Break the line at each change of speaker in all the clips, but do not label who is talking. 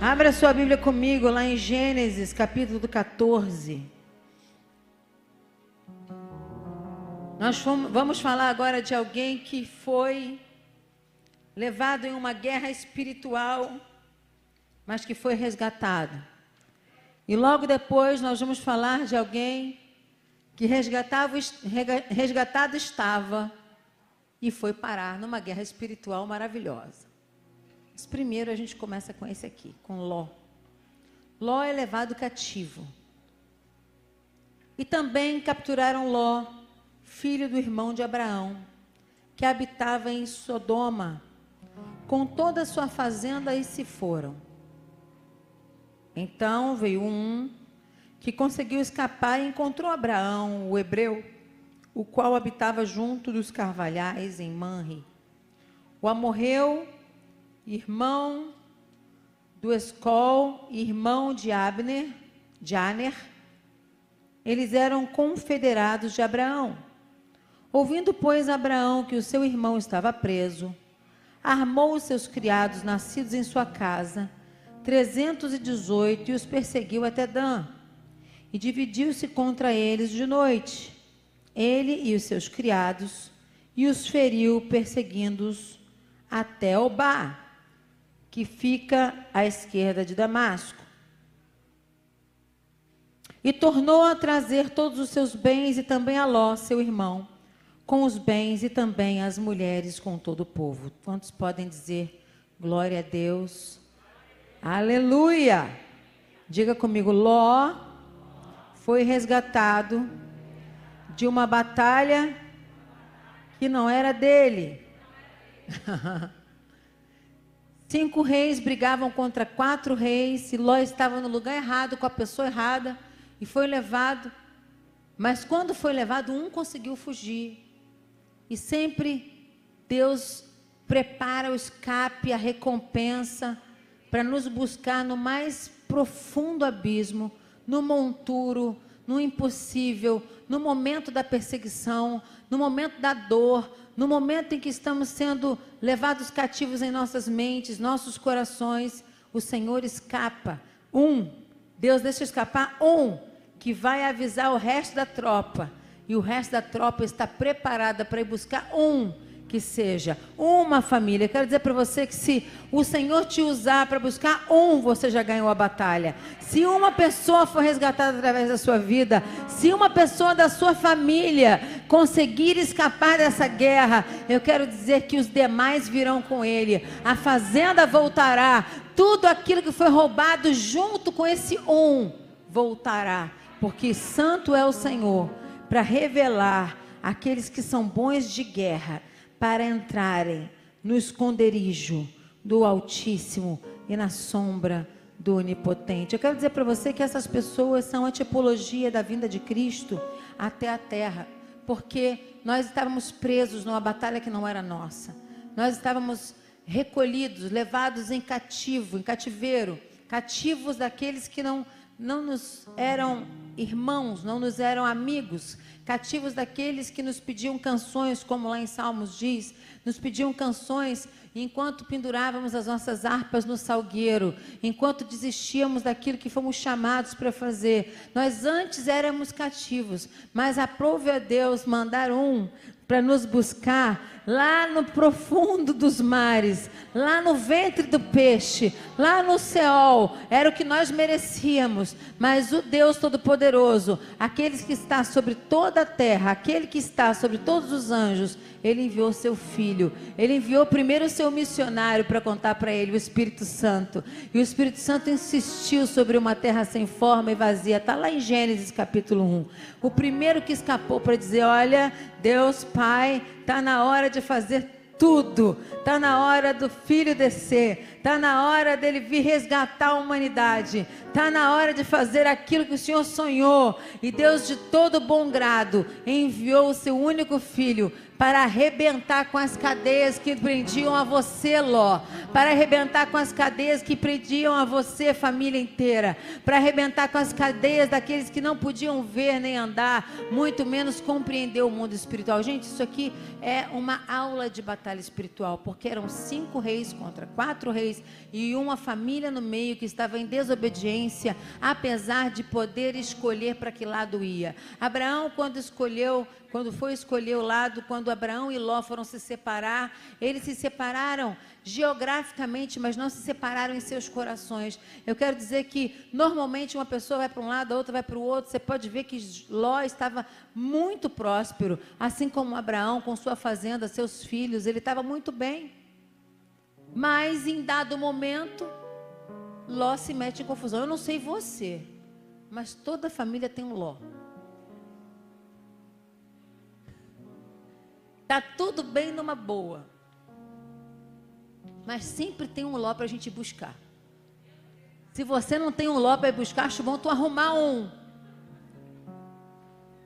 Abra sua Bíblia comigo lá em Gênesis, capítulo 14. Nós fomos, vamos falar agora de alguém que foi levado em uma guerra espiritual, mas que foi resgatado. E logo depois nós vamos falar de alguém que resgatava, resgatado estava e foi parar numa guerra espiritual maravilhosa. Mas primeiro a gente começa com esse aqui, com Ló. Ló é levado cativo. E também capturaram Ló, filho do irmão de Abraão, que habitava em Sodoma, com toda a sua fazenda e se foram. Então veio um que conseguiu escapar e encontrou Abraão, o hebreu, o qual habitava junto dos carvalhais em Manre. O amorreu irmão do Escol, irmão de Abner, de Aner, eles eram confederados de Abraão. Ouvindo, pois, Abraão que o seu irmão estava preso, armou os seus criados nascidos em sua casa, trezentos e dezoito, e os perseguiu até Dan, e dividiu-se contra eles de noite, ele e os seus criados, e os feriu, perseguindo-os até Obá que fica à esquerda de Damasco. E tornou a trazer todos os seus bens e também a Ló, seu irmão, com os bens e também as mulheres com todo o povo. Quantos podem dizer glória a Deus? Aleluia! Diga comigo, Ló foi resgatado de uma batalha que não era dele. Cinco reis brigavam contra quatro reis, e Ló estava no lugar errado, com a pessoa errada, e foi levado. Mas quando foi levado, um conseguiu fugir. E sempre Deus prepara o escape, a recompensa, para nos buscar no mais profundo abismo, no monturo, no impossível, no momento da perseguição, no momento da dor, no momento em que estamos sendo levados cativos em nossas mentes, nossos corações, o Senhor escapa. Um, Deus deixa escapar um, que vai avisar o resto da tropa. E o resto da tropa está preparada para ir buscar um que seja uma família. Quero dizer para você que se o Senhor te usar para buscar um, você já ganhou a batalha. Se uma pessoa for resgatada através da sua vida, se uma pessoa da sua família conseguir escapar dessa guerra, eu quero dizer que os demais virão com ele. A fazenda voltará. Tudo aquilo que foi roubado junto com esse um voltará, porque santo é o Senhor para revelar aqueles que são bons de guerra para entrarem no esconderijo do Altíssimo e na sombra do Onipotente. Eu quero dizer para você que essas pessoas são a tipologia da vinda de Cristo até a terra, porque nós estávamos presos numa batalha que não era nossa. Nós estávamos recolhidos, levados em cativo, em cativeiro, cativos daqueles que não não nos eram irmãos, não nos eram amigos, cativos daqueles que nos pediam canções, como lá em Salmos diz, nos pediam canções enquanto pendurávamos as nossas harpas no salgueiro, enquanto desistíamos daquilo que fomos chamados para fazer. Nós antes éramos cativos, mas aprove a Deus mandar um para nos buscar lá no profundo dos mares, lá no ventre do peixe, lá no céu, era o que nós merecíamos, mas o Deus Todo-Poderoso, aquele que está sobre toda a terra, aquele que está sobre todos os anjos, ele enviou seu filho. Ele enviou primeiro o seu missionário para contar para ele o Espírito Santo. E o Espírito Santo insistiu sobre uma terra sem forma e vazia. Está lá em Gênesis capítulo 1. O primeiro que escapou para dizer: Olha, Deus Pai, está na hora de fazer tudo. Está na hora do filho descer. Está na hora dele vir resgatar a humanidade. Está na hora de fazer aquilo que o Senhor sonhou. E Deus, de todo bom grado, enviou o seu único filho para arrebentar com as cadeias que prendiam a você, Ló, para arrebentar com as cadeias que prendiam a você, família inteira, para arrebentar com as cadeias daqueles que não podiam ver nem andar, muito menos compreender o mundo espiritual. Gente, isso aqui é uma aula de batalha espiritual, porque eram cinco reis contra quatro reis e uma família no meio que estava em desobediência, apesar de poder escolher para que lado ia. Abraão, quando escolheu quando foi escolher o lado, quando Abraão e Ló foram se separar, eles se separaram geograficamente, mas não se separaram em seus corações. Eu quero dizer que normalmente uma pessoa vai para um lado, a outra vai para o outro. Você pode ver que Ló estava muito próspero, assim como Abraão com sua fazenda, seus filhos, ele estava muito bem. Mas em dado momento, Ló se mete em confusão. Eu não sei você, mas toda família tem um Ló. Tá tudo bem numa boa. Mas sempre tem um ló para a gente buscar. Se você não tem um ló para buscar, acho bom tu arrumar um.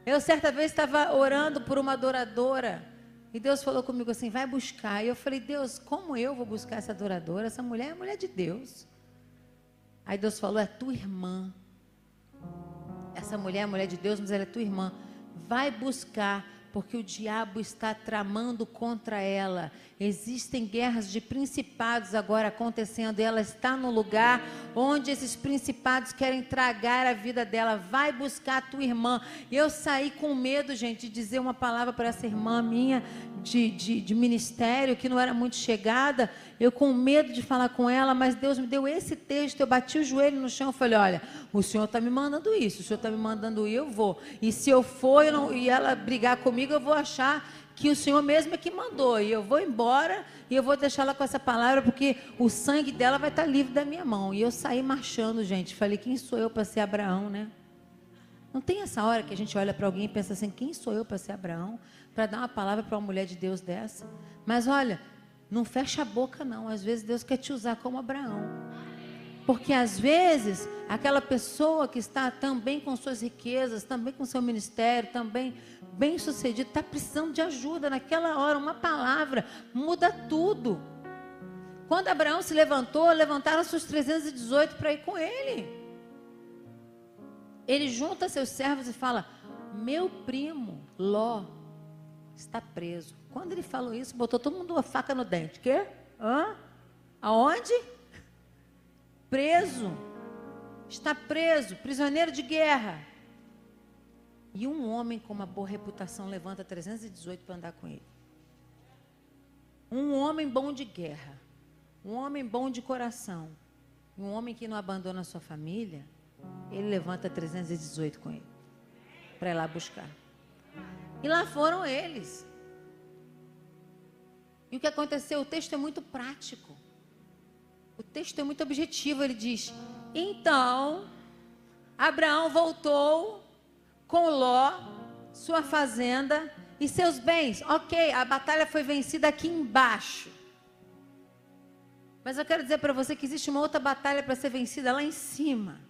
Eu certa vez estava orando por uma adoradora e Deus falou comigo assim: vai buscar. E eu falei: Deus, como eu vou buscar essa adoradora? Essa mulher é mulher de Deus. Aí Deus falou: é tua irmã. Essa mulher é mulher de Deus, mas ela é tua irmã. Vai buscar porque o diabo está tramando contra ela. Existem guerras de principados agora acontecendo e ela está no lugar onde esses principados querem tragar a vida dela. Vai buscar a tua irmã. Eu saí com medo, gente, de dizer uma palavra para essa irmã minha de, de, de ministério que não era muito chegada. Eu com medo de falar com ela, mas Deus me deu esse texto. Eu bati o joelho no chão e falei: Olha, o Senhor está me mandando isso, o Senhor está me mandando ir, eu vou. E se eu for eu não, e ela brigar comigo, eu vou achar que o Senhor mesmo é que mandou. E eu vou embora e eu vou deixar ela com essa palavra, porque o sangue dela vai estar livre da minha mão. E eu saí marchando, gente. Falei, quem sou eu para ser Abraão, né? Não tem essa hora que a gente olha para alguém e pensa assim, quem sou eu para ser Abraão? Para dar uma palavra para uma mulher de Deus dessa? Mas olha, não fecha a boca não. Às vezes Deus quer te usar como Abraão. Porque às vezes aquela pessoa que está também com suas riquezas, também com seu ministério, também bem sucedido, está precisando de ajuda naquela hora. Uma palavra muda tudo. Quando Abraão se levantou, levantaram-se os 318 para ir com ele. Ele junta seus servos e fala: Meu primo Ló está preso. Quando ele falou isso, botou todo mundo uma faca no dente. Quê? Hã? Aonde? Preso. Está preso, prisioneiro de guerra. E um homem com uma boa reputação levanta 318 para andar com ele. Um homem bom de guerra. Um homem bom de coração. Um homem que não abandona a sua família. Ele levanta 318 com ele. Para ir lá buscar. E lá foram eles. E o que aconteceu? O texto é muito prático. O texto é muito objetivo. Ele diz: Então, Abraão voltou com Ló, sua fazenda e seus bens. Ok, a batalha foi vencida aqui embaixo. Mas eu quero dizer para você que existe uma outra batalha para ser vencida lá em cima.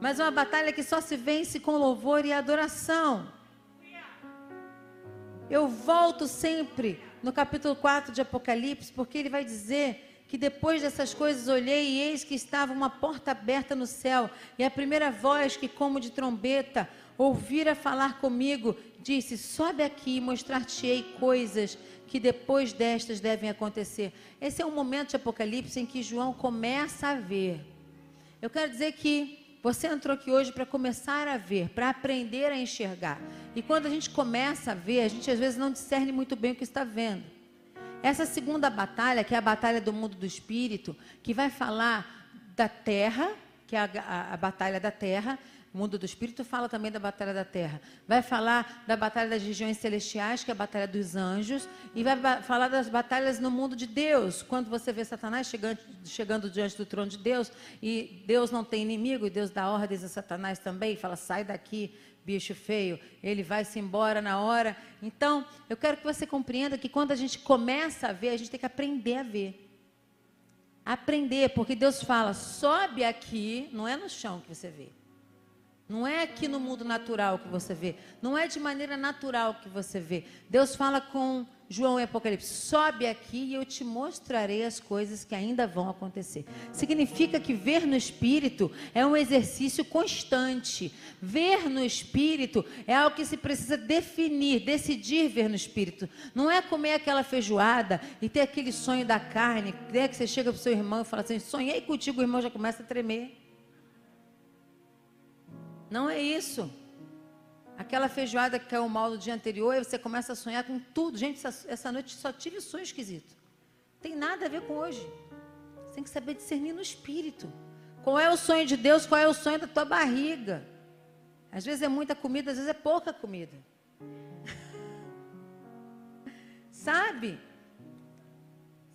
Mas uma batalha que só se vence com louvor e adoração. Eu volto sempre no capítulo 4 de Apocalipse, porque ele vai dizer que depois dessas coisas olhei e eis que estava uma porta aberta no céu, e a primeira voz que, como de trombeta, ouvira falar comigo, disse: Sobe aqui e mostrar-te-ei coisas que depois destas devem acontecer. Esse é um momento de Apocalipse em que João começa a ver. Eu quero dizer que você entrou aqui hoje para começar a ver, para aprender a enxergar. E quando a gente começa a ver, a gente às vezes não discerne muito bem o que está vendo. Essa segunda batalha, que é a batalha do mundo do espírito, que vai falar da terra, que é a, a, a batalha da terra, o mundo do espírito fala também da batalha da terra. Vai falar da batalha das regiões celestiais, que é a batalha dos anjos, e vai falar das batalhas no mundo de Deus. Quando você vê Satanás chegando, chegando diante do trono de Deus, e Deus não tem inimigo, e Deus dá ordens a Satanás também, fala: sai daqui, bicho feio, ele vai se embora na hora. Então, eu quero que você compreenda que quando a gente começa a ver, a gente tem que aprender a ver. Aprender, porque Deus fala, sobe aqui, não é no chão que você vê. Não é aqui no mundo natural que você vê. Não é de maneira natural que você vê. Deus fala com João em Apocalipse: sobe aqui e eu te mostrarei as coisas que ainda vão acontecer. Significa que ver no espírito é um exercício constante. Ver no espírito é algo que se precisa definir, decidir ver no espírito. Não é comer aquela feijoada e ter aquele sonho da carne, né, que você chega para o seu irmão e fala assim: sonhei contigo, o irmão já começa a tremer. Não é isso. Aquela feijoada que caiu mal no dia anterior, você começa a sonhar com tudo. Gente, essa, essa noite só tive sonho esquisito. Tem nada a ver com hoje. Você tem que saber discernir no espírito. Qual é o sonho de Deus, qual é o sonho da tua barriga. Às vezes é muita comida, às vezes é pouca comida. Sabe?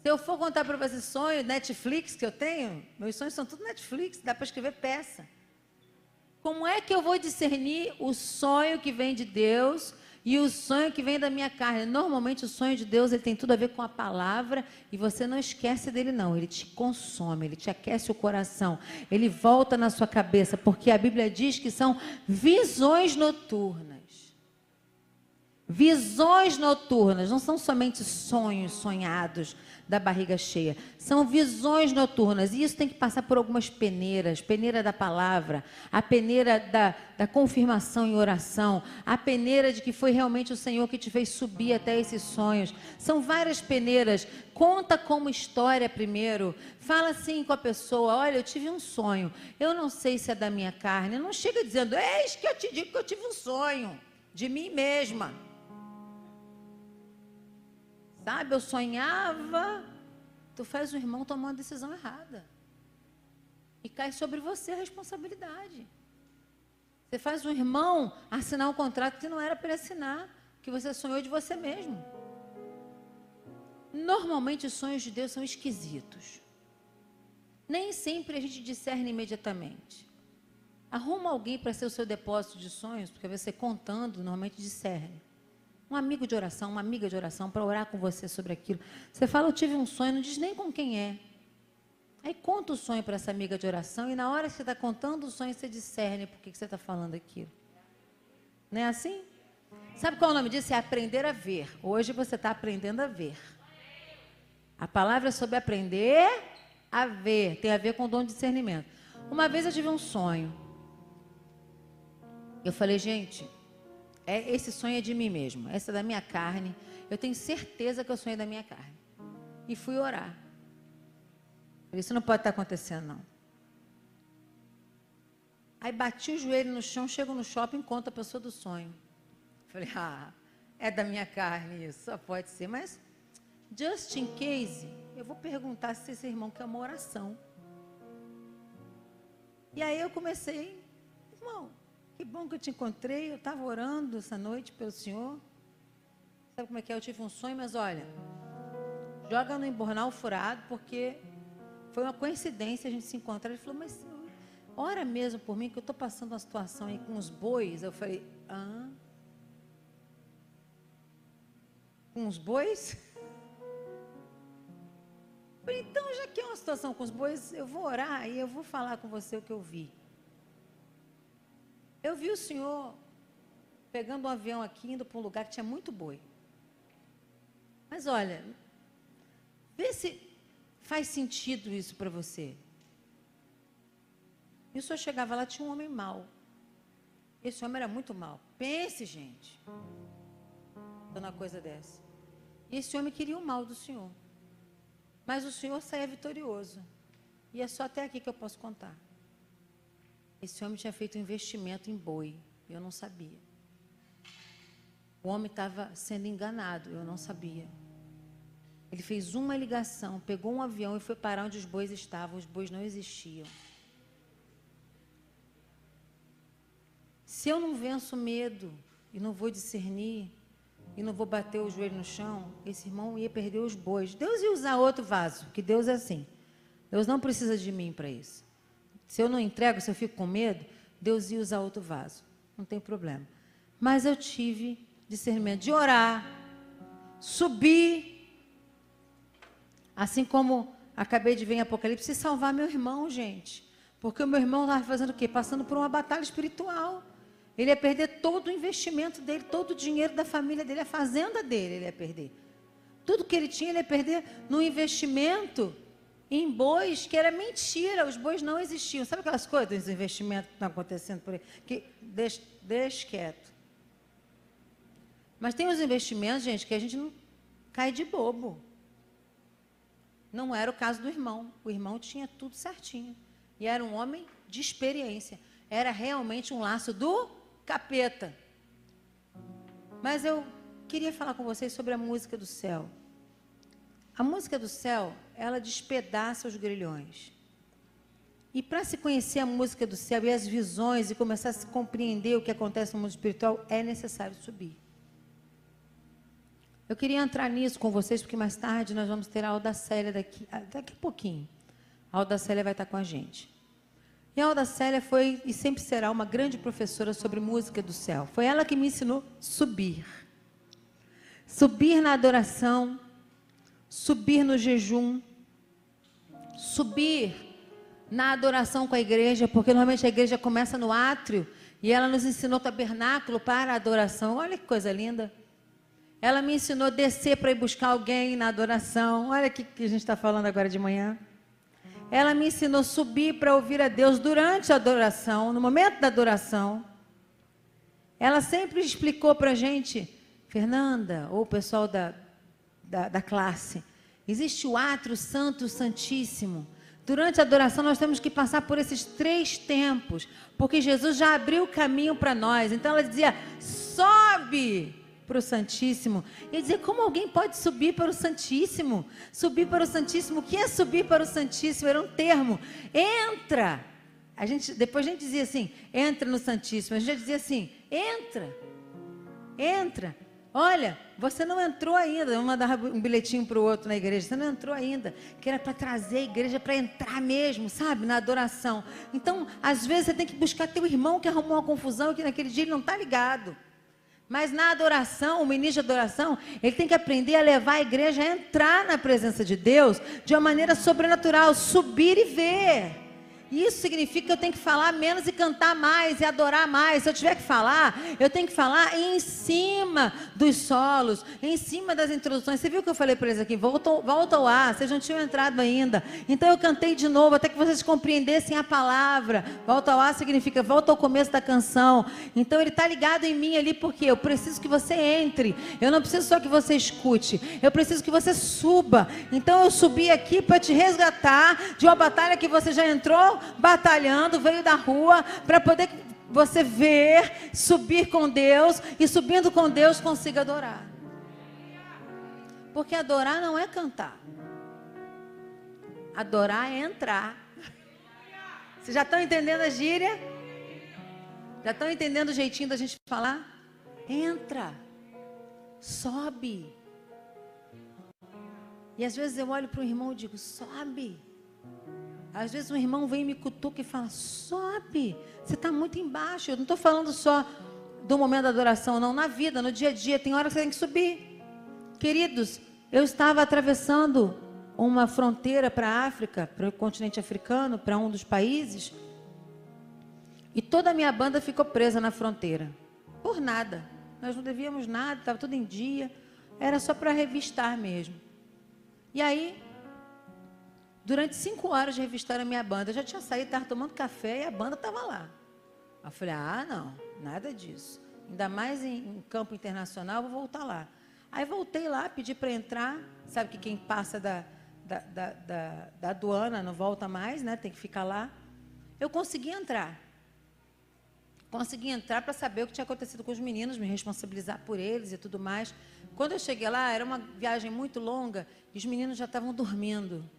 Se eu for contar para você sonho, Netflix que eu tenho, meus sonhos são tudo Netflix, dá para escrever peça. Como é que eu vou discernir o sonho que vem de Deus e o sonho que vem da minha carne? Normalmente o sonho de Deus ele tem tudo a ver com a palavra e você não esquece dele não. Ele te consome, ele te aquece o coração, ele volta na sua cabeça, porque a Bíblia diz que são visões noturnas. Visões noturnas não são somente sonhos sonhados da barriga cheia, são visões noturnas. E isso tem que passar por algumas peneiras: peneira da palavra, a peneira da, da confirmação em oração, a peneira de que foi realmente o Senhor que te fez subir até esses sonhos. São várias peneiras. Conta como história primeiro. Fala assim com a pessoa: olha, eu tive um sonho, eu não sei se é da minha carne. Não chega dizendo, eis que eu te digo que eu tive um sonho de mim mesma. Sabe, eu sonhava. Tu faz o irmão tomar uma decisão errada. E cai sobre você a responsabilidade. Você faz o irmão assinar um contrato que não era para assinar, que você sonhou de você mesmo. Normalmente os sonhos de Deus são esquisitos. Nem sempre a gente discerne imediatamente. Arruma alguém para ser o seu depósito de sonhos, porque você contando normalmente discerne um amigo de oração, uma amiga de oração, para orar com você sobre aquilo. Você fala, eu tive um sonho, não diz nem com quem é. Aí conta o sonho para essa amiga de oração e na hora que você está contando o sonho, você discerne por que você está falando aquilo. Não é assim? Sabe qual é o nome disso? É aprender a ver. Hoje você está aprendendo a ver. A palavra é sobre aprender a ver. Tem a ver com o dom de discernimento. Uma vez eu tive um sonho. Eu falei, gente, é, esse sonho é de mim mesmo, essa é da minha carne. Eu tenho certeza que eu sonho da minha carne. E fui orar. Isso não pode estar acontecendo, não. Aí bati o joelho no chão, chego no shopping, conto a pessoa do sonho. Falei, ah, é da minha carne isso, só pode ser. Mas, just in case, eu vou perguntar se esse irmão quer uma oração. E aí eu comecei, irmão, que bom que eu te encontrei. Eu estava orando essa noite pelo Senhor. Sabe como é que é? Eu tive um sonho, mas olha, joga no embornal furado, porque foi uma coincidência a gente se encontrar. Ele falou, mas ora mesmo por mim, que eu estou passando uma situação aí com os bois. Eu falei, hã? Com os bois? então, já que é uma situação com os bois, eu vou orar e eu vou falar com você o que eu vi. Eu vi o senhor pegando um avião aqui, indo para um lugar que tinha muito boi. Mas olha, vê se faz sentido isso para você. E o senhor chegava lá, tinha um homem mau. Esse homem era muito mau. Pense, gente. Dando uma coisa dessa. E esse homem queria o mal do senhor. Mas o senhor saía vitorioso. E é só até aqui que eu posso contar. Esse homem tinha feito um investimento em boi. Eu não sabia. O homem estava sendo enganado. Eu não sabia. Ele fez uma ligação, pegou um avião e foi parar onde os bois estavam. Os bois não existiam. Se eu não venço medo e não vou discernir e não vou bater o joelho no chão, esse irmão ia perder os bois. Deus ia usar outro vaso, que Deus é assim. Deus não precisa de mim para isso. Se eu não entrego, se eu fico com medo, Deus ia usar outro vaso. Não tem problema. Mas eu tive discernimento de orar, subir, assim como acabei de ver em Apocalipse, e salvar meu irmão, gente. Porque o meu irmão estava fazendo o quê? Passando por uma batalha espiritual. Ele ia perder todo o investimento dele, todo o dinheiro da família dele, a fazenda dele, ele ia perder. Tudo que ele tinha, ele ia perder no investimento em bois, que era mentira, os bois não existiam. Sabe aquelas coisas, os investimentos que estão acontecendo por aí? Que deixa, deixa quieto. Mas tem os investimentos, gente, que a gente não cai de bobo. Não era o caso do irmão. O irmão tinha tudo certinho. E era um homem de experiência. Era realmente um laço do capeta. Mas eu queria falar com vocês sobre a música do céu. A música do céu, ela despedaça os grilhões. E para se conhecer a música do céu e as visões e começar a se compreender o que acontece no mundo espiritual, é necessário subir. Eu queria entrar nisso com vocês, porque mais tarde nós vamos ter a Audacélia daqui, ah, daqui a pouquinho. A Audacélia vai estar com a gente. E a Audacélia foi e sempre será uma grande professora sobre música do céu. Foi ela que me ensinou subir. Subir na adoração, subir no jejum, subir na adoração com a igreja, porque normalmente a igreja começa no átrio e ela nos ensinou tabernáculo para a adoração. Olha que coisa linda. Ela me ensinou descer para ir buscar alguém na adoração. Olha o que, que a gente está falando agora de manhã. Ela me ensinou subir para ouvir a Deus durante a adoração, no momento da adoração. Ela sempre explicou para a gente, Fernanda, ou o pessoal da, da, da classe, existe o átrio santo, santíssimo. Durante a adoração, nós temos que passar por esses três tempos, porque Jesus já abriu o caminho para nós. Então, ela dizia: sobe para o Santíssimo. E dizer, como alguém pode subir para o Santíssimo? Subir para o Santíssimo, o que é subir para o Santíssimo? Era um termo. Entra. A gente, depois a gente dizia assim, entra no Santíssimo. A gente dizia assim, entra. Entra. Olha, você não entrou ainda. Eu mandava um bilhetinho para o outro na igreja. Você não entrou ainda. Que era para trazer a igreja para entrar mesmo, sabe? Na adoração. Então, às vezes, você tem que buscar teu irmão que arrumou uma confusão que naquele dia ele não está ligado. Mas na adoração, o ministro de adoração, ele tem que aprender a levar a igreja a entrar na presença de Deus de uma maneira sobrenatural, subir e ver. Isso significa que eu tenho que falar menos e cantar mais e adorar mais. Se eu tiver que falar, eu tenho que falar em cima dos solos, em cima das introduções. Você viu que eu falei para eles aqui? Volta, volta ao ar, vocês não tinham entrado ainda. Então eu cantei de novo até que vocês compreendessem a palavra. Volta ao ar significa volta ao começo da canção. Então ele está ligado em mim ali porque eu preciso que você entre. Eu não preciso só que você escute. Eu preciso que você suba. Então eu subi aqui para te resgatar de uma batalha que você já entrou batalhando, veio da rua para poder você ver, subir com Deus e subindo com Deus consiga adorar. Porque adorar não é cantar. Adorar é entrar. Vocês já estão entendendo a gíria? Já estão entendendo o jeitinho da gente falar? Entra. Sobe. E às vezes eu olho para o irmão e digo: sobe. Às vezes um irmão vem e me cutuca e fala: sobe, você está muito embaixo. Eu não estou falando só do momento da adoração, não. Na vida, no dia a dia, tem hora que você tem que subir. Queridos, eu estava atravessando uma fronteira para a África, para o continente africano, para um dos países, e toda a minha banda ficou presa na fronteira. Por nada. Nós não devíamos nada, estava tudo em dia. Era só para revistar mesmo. E aí, Durante cinco horas revistaram a minha banda. Eu já tinha saído, estava tomando café e a banda estava lá. Eu falei, ah, não, nada disso. Ainda mais em, em campo internacional, vou voltar lá. Aí voltei lá, pedi para entrar. Sabe que quem passa da, da, da, da, da aduana não volta mais, né? Tem que ficar lá. Eu consegui entrar. Consegui entrar para saber o que tinha acontecido com os meninos, me responsabilizar por eles e tudo mais. Quando eu cheguei lá, era uma viagem muito longa e os meninos já estavam dormindo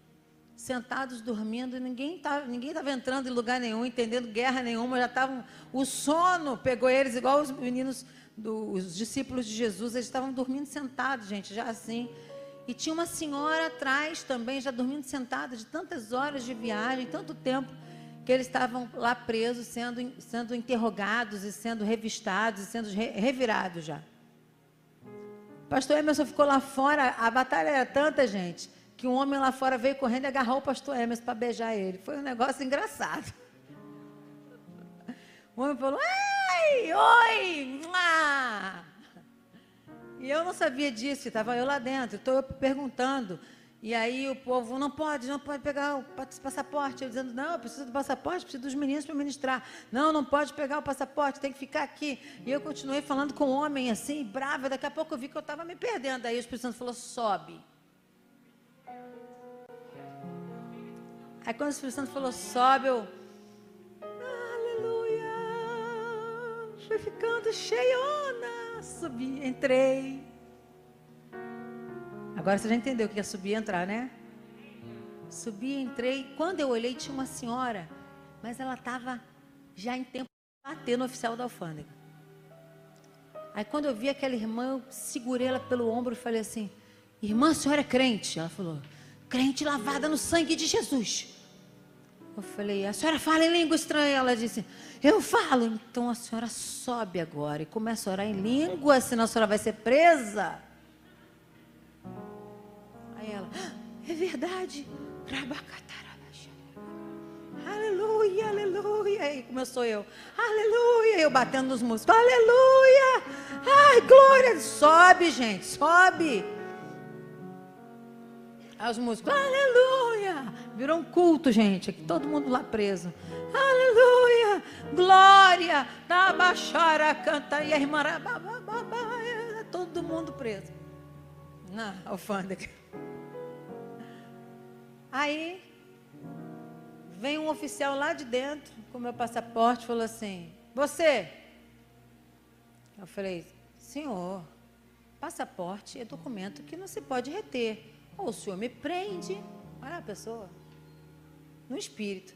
sentados dormindo, ninguém estava ninguém tava entrando em lugar nenhum, entendendo guerra nenhuma, já estavam. O sono pegou eles, igual os meninos, do, os discípulos de Jesus, eles estavam dormindo sentados, gente, já assim. E tinha uma senhora atrás também, já dormindo sentada, de tantas horas de viagem, tanto tempo, que eles estavam lá presos, sendo, sendo interrogados e sendo revistados e sendo re, revirados já. Pastor Emerson ficou lá fora, a batalha era tanta, gente, que um homem lá fora veio correndo e agarrou o pastor Emerson para beijar ele. Foi um negócio engraçado. O homem falou, ai, oi, mua. E eu não sabia disso, estava eu lá dentro, estou perguntando. E aí o povo, não pode, não pode pegar o passaporte. Eu dizendo, não, eu preciso do passaporte, preciso dos meninos para ministrar. Não, não pode pegar o passaporte, tem que ficar aqui. E eu continuei falando com o homem assim, brava. Daqui a pouco eu vi que eu estava me perdendo. Aí o Espírito Santo falou, sobe. Aí quando o Espírito Santo falou, sobe, eu, aleluia, fui ficando cheiona. Subi, entrei. Agora você já entendeu o que é subir e entrar, né? Subi, entrei. Quando eu olhei, tinha uma senhora, mas ela estava já em tempo de bater no oficial da alfândega. Aí quando eu vi aquela irmã, eu segurei ela pelo ombro e falei assim: Irmã, a senhora é crente? Ela falou: Crente lavada no sangue de Jesus. Eu falei: A senhora fala em língua estranha? Ela disse: Eu falo. Então a senhora sobe agora e começa a orar em língua, senão a senhora vai ser presa ela. É verdade. Aleluia, aleluia. Aí começou eu. Aleluia. Eu batendo nos músicos. Aleluia. Ai, glória. Sobe, gente. Sobe. Aí os músicos. Aleluia. Virou um culto, gente. Aqui, todo mundo lá preso. Aleluia. Glória. Da baixara canta. E a irmã. Todo mundo preso. Na alfândega. Aí vem um oficial lá de dentro com meu passaporte falou assim: Você? Eu falei: Senhor, passaporte é documento que não se pode reter. Ou o senhor me prende, olha a pessoa, no espírito.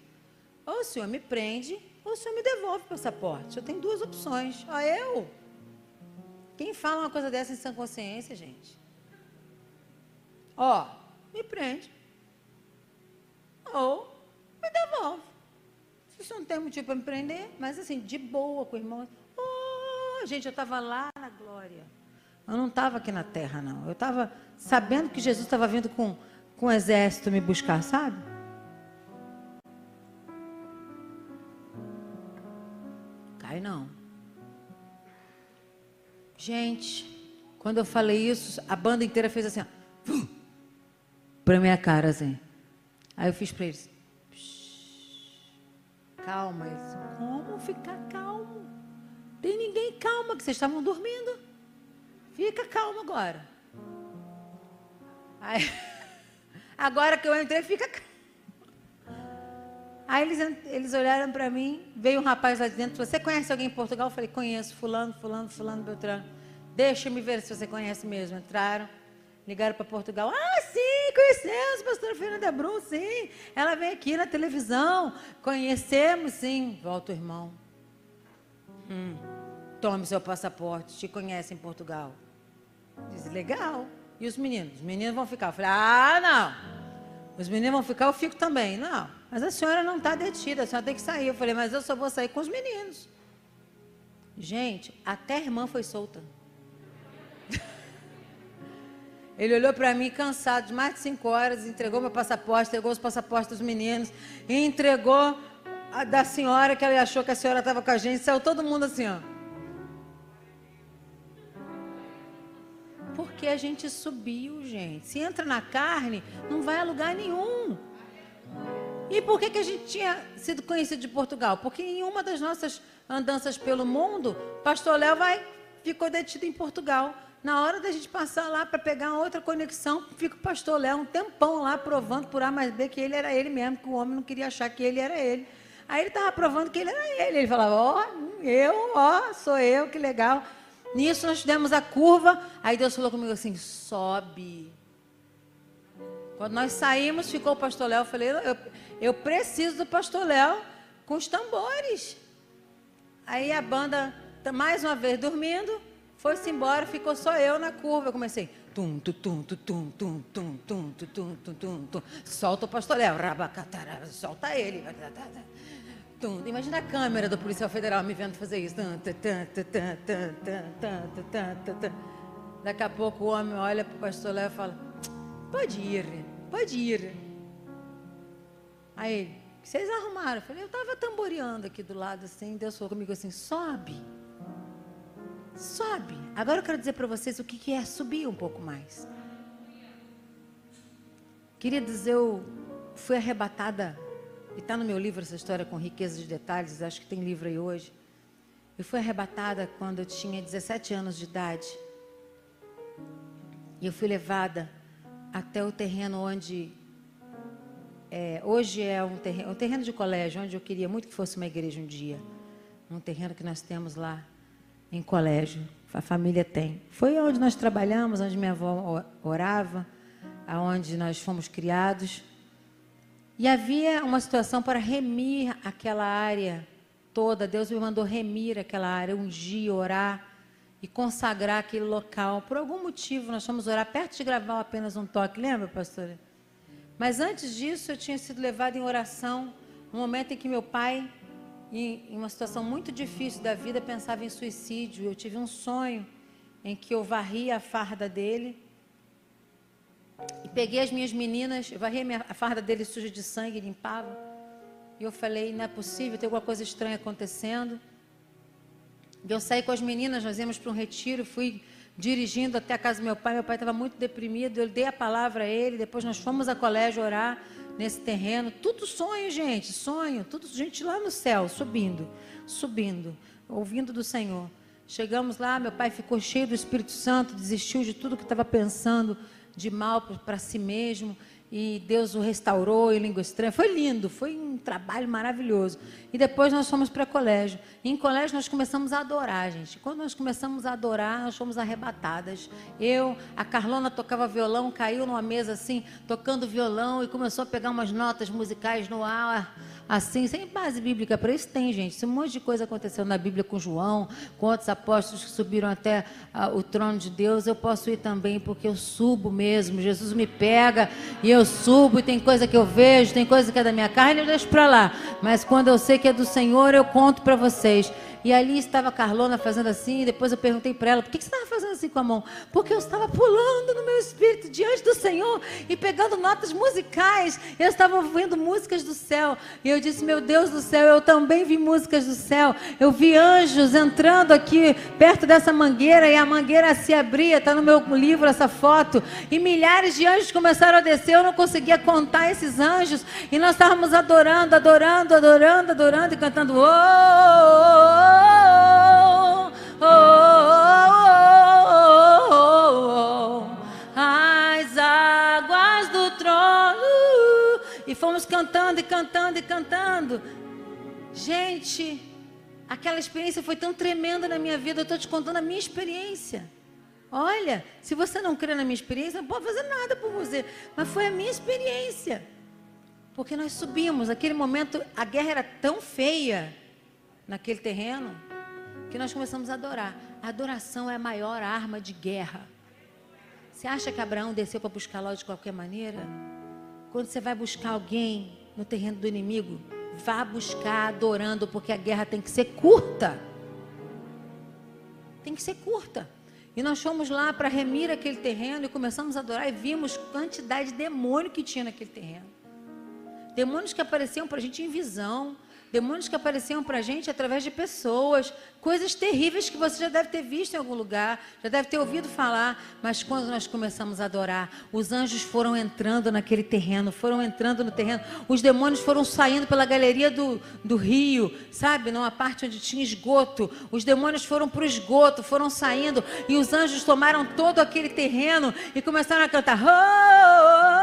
Ou o senhor me prende, ou o senhor me devolve o passaporte. Eu tenho duas opções. Ah, eu? Quem fala uma coisa dessa em sã consciência, gente? Ó, me prende ou me devolve. Isso não tem motivo para me prender, mas assim, de boa com o irmão. Oh, gente, eu estava lá na glória. Eu não estava aqui na terra, não. Eu estava sabendo que Jesus estava vindo com, com um exército me buscar, sabe? Cai não. Gente, quando eu falei isso, a banda inteira fez assim, para minha cara, assim. Aí eu fiz para eles: calma. Como ficar calmo? Tem ninguém calma, que vocês estavam dormindo. Fica calmo agora. Aí, agora que eu entrei, fica. Aí eles, eles olharam para mim, veio um rapaz lá de dentro, você conhece alguém em Portugal? Eu falei, conheço, fulano, fulano, fulano, Beltrano. Deixa me ver se você conhece mesmo. Entraram, ligaram para Portugal. Ah, sim, conhecemos, pastora Fernanda Brum, sim. Ela vem aqui na televisão. Conhecemos, sim. Volta o irmão. Hum, tome seu passaporte. Te conhece em Portugal. Diz, legal. E os meninos? Os meninos vão ficar. Eu falei, ah, não. Os meninos vão ficar, eu fico também. Não, mas a senhora não está detida, a senhora tem que sair. Eu falei, mas eu só vou sair com os meninos. Gente, até a irmã foi solta. Ele olhou para mim cansado de mais de cinco horas, entregou meu passaporte, entregou os passaportes dos meninos, entregou a da senhora, que ele achou que a senhora estava com a gente, saiu todo mundo assim, ó. A gente subiu, gente. Se entra na carne, não vai a lugar nenhum. E por que, que a gente tinha sido conhecido de Portugal? Porque em uma das nossas andanças pelo mundo, pastor Léo vai, ficou detido em Portugal. Na hora da gente passar lá para pegar outra conexão, fica o pastor Léo um tempão lá provando por A mais B que ele era ele mesmo, que o homem não queria achar que ele era ele. Aí ele estava provando que ele era ele. Ele falava, ó, oh, eu, ó, oh, sou eu, que legal. Nisso nós demos a curva, aí Deus falou comigo assim, sobe. Quando nós saímos, ficou o pastor Léo, eu falei, eu, eu preciso do pastor Léo com os tambores. Aí a banda, mais uma vez dormindo, foi-se embora, ficou só eu na curva. Eu comecei. Tum, tum, tum, tum, tum, tum, tum, tum, tum, tum, tum, tum. Solta o pastoréu. Rabacatara, solta ele. Imagina a câmera do policial federal me vendo fazer isso. Daqui a pouco o homem olha para o pastor Léo e fala: Pode ir, pode ir. Aí que vocês arrumaram? Eu falei, eu estava tamboreando aqui do lado assim, Deus falou comigo assim, sobe. Sobe. Agora eu quero dizer para vocês o que, que é subir um pouco mais. Queridos, eu fui arrebatada, e está no meu livro essa história com riqueza de detalhes, acho que tem livro aí hoje. Eu fui arrebatada quando eu tinha 17 anos de idade. E eu fui levada até o terreno onde é, hoje é um terreno, um terreno de colégio, onde eu queria muito que fosse uma igreja um dia. Um terreno que nós temos lá em colégio. A família tem. Foi onde nós trabalhamos, onde minha avó orava aonde nós fomos criados. E havia uma situação para remir aquela área toda. Deus me mandou remir aquela área, ungir, orar e consagrar aquele local. Por algum motivo, nós fomos orar perto de gravar apenas um toque, lembra, pastora? Mas antes disso, eu tinha sido levada em oração, no momento em que meu pai, em uma situação muito difícil da vida, pensava em suicídio. Eu tive um sonho em que eu varria a farda dele e peguei as minhas meninas, varri a farda dele suja de sangue, limpava. E eu falei, não é possível, tem alguma coisa estranha acontecendo. E eu saí com as meninas, nós íamos para um retiro, fui dirigindo até a casa do meu pai. Meu pai estava muito deprimido, eu dei a palavra a ele. Depois nós fomos a colégio orar nesse terreno. Tudo sonho, gente, sonho. Tudo gente lá no céu, subindo, subindo, ouvindo do Senhor. Chegamos lá, meu pai ficou cheio do Espírito Santo, desistiu de tudo que estava pensando de mal para si mesmo e Deus o restaurou em língua estranha. Foi lindo, foi um trabalho maravilhoso. E depois nós fomos para colégio. E em colégio nós começamos a adorar, gente. Quando nós começamos a adorar, nós fomos arrebatadas. Eu, a Carlona tocava violão, caiu numa mesa assim, tocando violão e começou a pegar umas notas musicais no ar assim, sem base bíblica para isso tem, gente. Se um monte de coisa aconteceu na Bíblia com João, com outros apóstolos que subiram até uh, o trono de Deus, eu posso ir também, porque eu subo mesmo. Jesus me pega e eu subo, e tem coisa que eu vejo, tem coisa que é da minha carne, eu deixo para lá. Mas quando eu sei que é do Senhor, eu conto para vocês. E ali estava a Carlona fazendo assim, e depois eu perguntei para ela, por que você estava fazendo assim com a mão? Porque eu estava pulando no meu espírito diante do Senhor e pegando notas musicais. Eu estava ouvindo músicas do céu. E eu disse, meu Deus do céu, eu também vi músicas do céu. Eu vi anjos entrando aqui perto dessa mangueira e a mangueira se abria. Está no meu livro essa foto. E milhares de anjos começaram a descer. Eu não conseguia contar esses anjos. E nós estávamos adorando, adorando, adorando, adorando e cantando. Oh, oh, oh oh, oh, oh. E cantando e cantando e cantando. Gente, aquela experiência foi tão tremenda na minha vida. Eu estou te contando a minha experiência. Olha, se você não crê na minha experiência, não pode fazer nada por você. Mas foi a minha experiência. Porque nós subimos, naquele momento a guerra era tão feia naquele terreno que nós começamos a adorar. A adoração é a maior arma de guerra. Você acha que Abraão desceu para buscar Ló de qualquer maneira? Quando você vai buscar alguém no terreno do inimigo, vá buscar adorando, porque a guerra tem que ser curta. Tem que ser curta. E nós fomos lá para remir aquele terreno e começamos a adorar e vimos quantidade de demônio que tinha naquele terreno. Demônios que apareciam para a gente em visão, demônios que apareciam para a gente através de pessoas, coisas terríveis que você já deve ter visto em algum lugar, já deve ter ouvido falar, mas quando nós começamos a adorar, os anjos foram entrando naquele terreno, foram entrando no terreno, os demônios foram saindo pela galeria do, do rio, sabe, numa parte onde tinha esgoto, os demônios foram para o esgoto, foram saindo, e os anjos tomaram todo aquele terreno e começaram a cantar. Oh, oh, oh,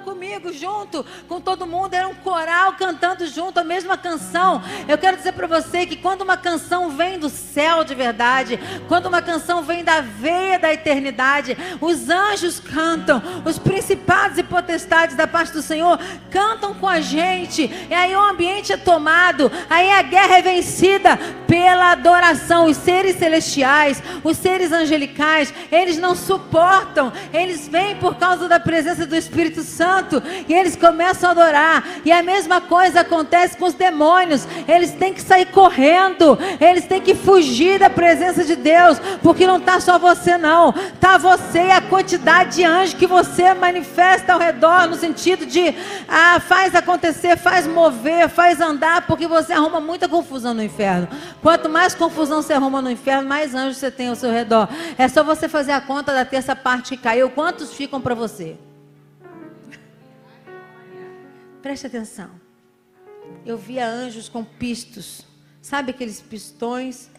comigo, junto com todo mundo, era um coral cantando junto a mesma canção. Eu quero dizer para você que quando uma canção vem do céu de verdade, quando uma canção vem da veia da eternidade, os anjos cantam, os principados e potestades da parte do Senhor cantam com a gente. E aí o ambiente é tomado, aí a guerra é vencida pela adoração. Os seres celestiais, os seres angelicais, eles não suportam, eles vêm por causa da presença do Espírito Santo Santo. E eles começam a adorar. E a mesma coisa acontece com os demônios. Eles têm que sair correndo. Eles têm que fugir da presença de Deus. Porque não está só você, não. Está você e a quantidade de anjos que você manifesta ao redor. No sentido de ah, faz acontecer, faz mover, faz andar. Porque você arruma muita confusão no inferno. Quanto mais confusão você arruma no inferno, mais anjos você tem ao seu redor. É só você fazer a conta da terça parte que caiu. Quantos ficam para você? Preste atenção. Eu via anjos com pistos. Sabe aqueles pistões?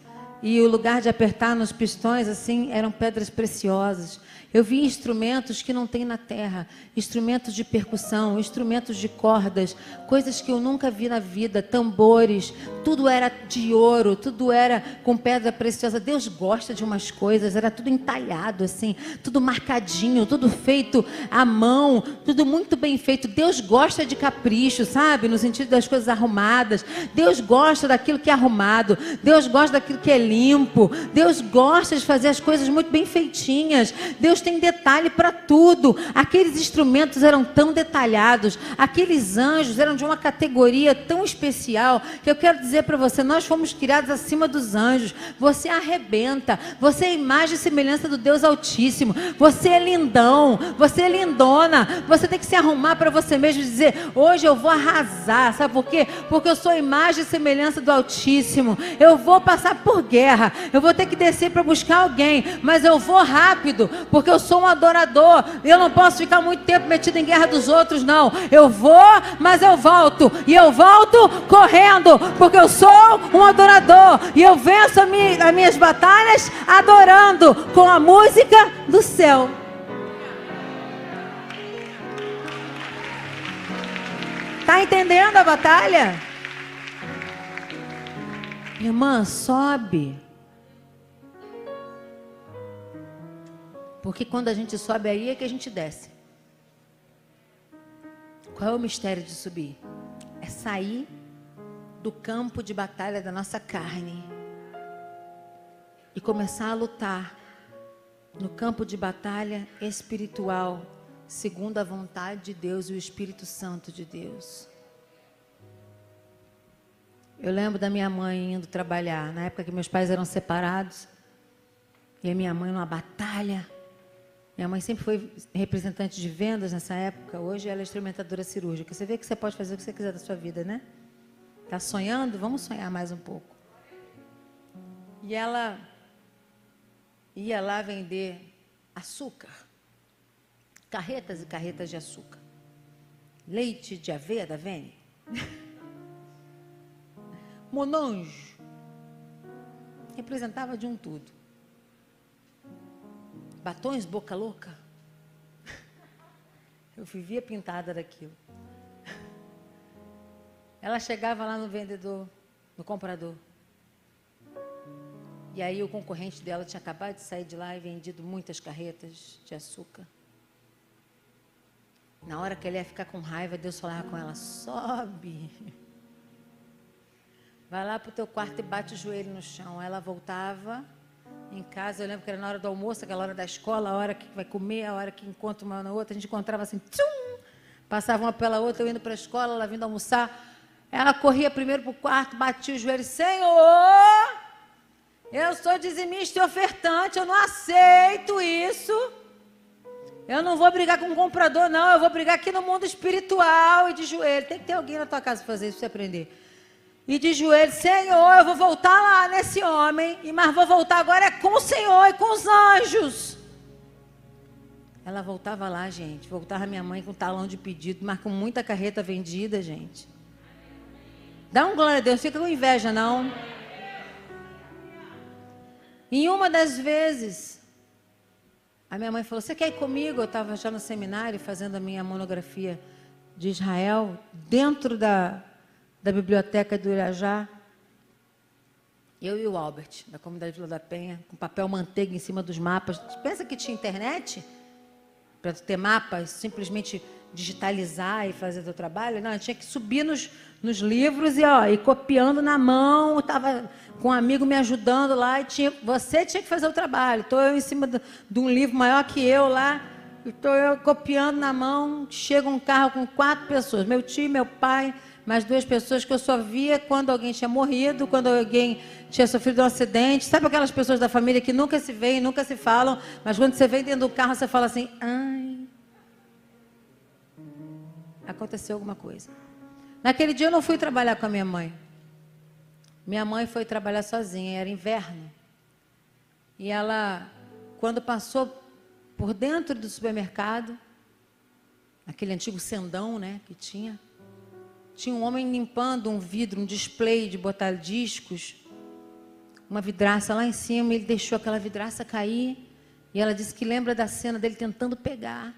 E o lugar de apertar nos pistões, assim, eram pedras preciosas. Eu vi instrumentos que não tem na terra, instrumentos de percussão, instrumentos de cordas, coisas que eu nunca vi na vida, tambores, tudo era de ouro, tudo era com pedra preciosa. Deus gosta de umas coisas, era tudo entalhado assim, tudo marcadinho, tudo feito à mão, tudo muito bem feito. Deus gosta de capricho, sabe? No sentido das coisas arrumadas. Deus gosta daquilo que é arrumado. Deus gosta daquilo que é limpo. Deus gosta de fazer as coisas muito bem feitinhas. Deus tem detalhe para tudo. Aqueles instrumentos eram tão detalhados, aqueles anjos eram de uma categoria tão especial que eu quero dizer para você: nós fomos criados acima dos anjos. Você arrebenta, você é imagem e semelhança do Deus Altíssimo. Você é lindão, você é lindona. Você tem que se arrumar para você mesmo e dizer: hoje eu vou arrasar. Sabe por quê? Porque eu sou imagem e semelhança do Altíssimo. Eu vou passar por guerra, eu vou ter que descer para buscar alguém, mas eu vou rápido, porque eu sou um adorador. Eu não posso ficar muito tempo metido em guerra dos outros, não. Eu vou, mas eu volto. E eu volto correndo, porque eu sou um adorador. E eu venço as minhas batalhas adorando com a música do céu. Está entendendo a batalha? Irmã, sobe. Porque quando a gente sobe aí é que a gente desce. Qual é o mistério de subir? É sair do campo de batalha da nossa carne e começar a lutar no campo de batalha espiritual, segundo a vontade de Deus e o Espírito Santo de Deus. Eu lembro da minha mãe indo trabalhar, na época que meus pais eram separados, e a minha mãe numa batalha minha mãe sempre foi representante de vendas nessa época. Hoje ela é instrumentadora cirúrgica. Você vê que você pode fazer o que você quiser da sua vida, né? Está sonhando? Vamos sonhar mais um pouco. E ela ia lá vender açúcar. Carretas e carretas de açúcar. Leite de aveia da Vene. Monanjo. Representava de um tudo. Batons boca louca. Eu vivia pintada daquilo. Ela chegava lá no vendedor, no comprador. E aí o concorrente dela tinha acabado de sair de lá e vendido muitas carretas de açúcar. Na hora que ela ia ficar com raiva, Deus falava com ela: sobe. Vai lá para o teu quarto e bate o joelho no chão. Ela voltava em casa, eu lembro que era na hora do almoço, aquela hora da escola, a hora que vai comer, a hora que encontra uma na outra, a gente encontrava assim, tchum, passava uma pela outra, eu indo para a escola, ela vindo almoçar. Ela corria primeiro para o quarto, batia os joelhos, Senhor, eu sou dizimista e ofertante, eu não aceito isso. Eu não vou brigar com um comprador, não, eu vou brigar aqui no mundo espiritual e de joelho. Tem que ter alguém na tua casa para fazer isso para você aprender e de joelhos, Senhor, eu vou voltar lá nesse homem, mas vou voltar agora é com o Senhor e com os anjos. Ela voltava lá, gente. Voltava minha mãe com talão de pedido, mas com muita carreta vendida, gente. Dá um glória a Deus, fica com inveja, não. Em uma das vezes, a minha mãe falou: Você quer ir comigo? Eu estava já no seminário fazendo a minha monografia de Israel, dentro da, da biblioteca do Irajá. Eu e o Albert, da comunidade Vila da Penha, com papel manteiga em cima dos mapas. Pensa que tinha internet para ter mapas, simplesmente digitalizar e fazer o trabalho? Não, tinha que subir nos, nos livros e, ó, e copiando na mão. Estava com um amigo me ajudando lá e tinha, você tinha que fazer o trabalho. Estou eu em cima de, de um livro maior que eu lá Estou eu copiando na mão, chega um carro com quatro pessoas, meu tio, meu pai, mais duas pessoas que eu só via quando alguém tinha morrido, quando alguém tinha sofrido um acidente. Sabe aquelas pessoas da família que nunca se veem, nunca se falam, mas quando você vem dentro do carro, você fala assim: ai. Aconteceu alguma coisa. Naquele dia eu não fui trabalhar com a minha mãe. Minha mãe foi trabalhar sozinha, era inverno. E ela, quando passou por dentro do supermercado, aquele antigo sendão, né, que tinha, tinha um homem limpando um vidro, um display de botar discos, uma vidraça lá em cima, ele deixou aquela vidraça cair, e ela disse que lembra da cena dele tentando pegar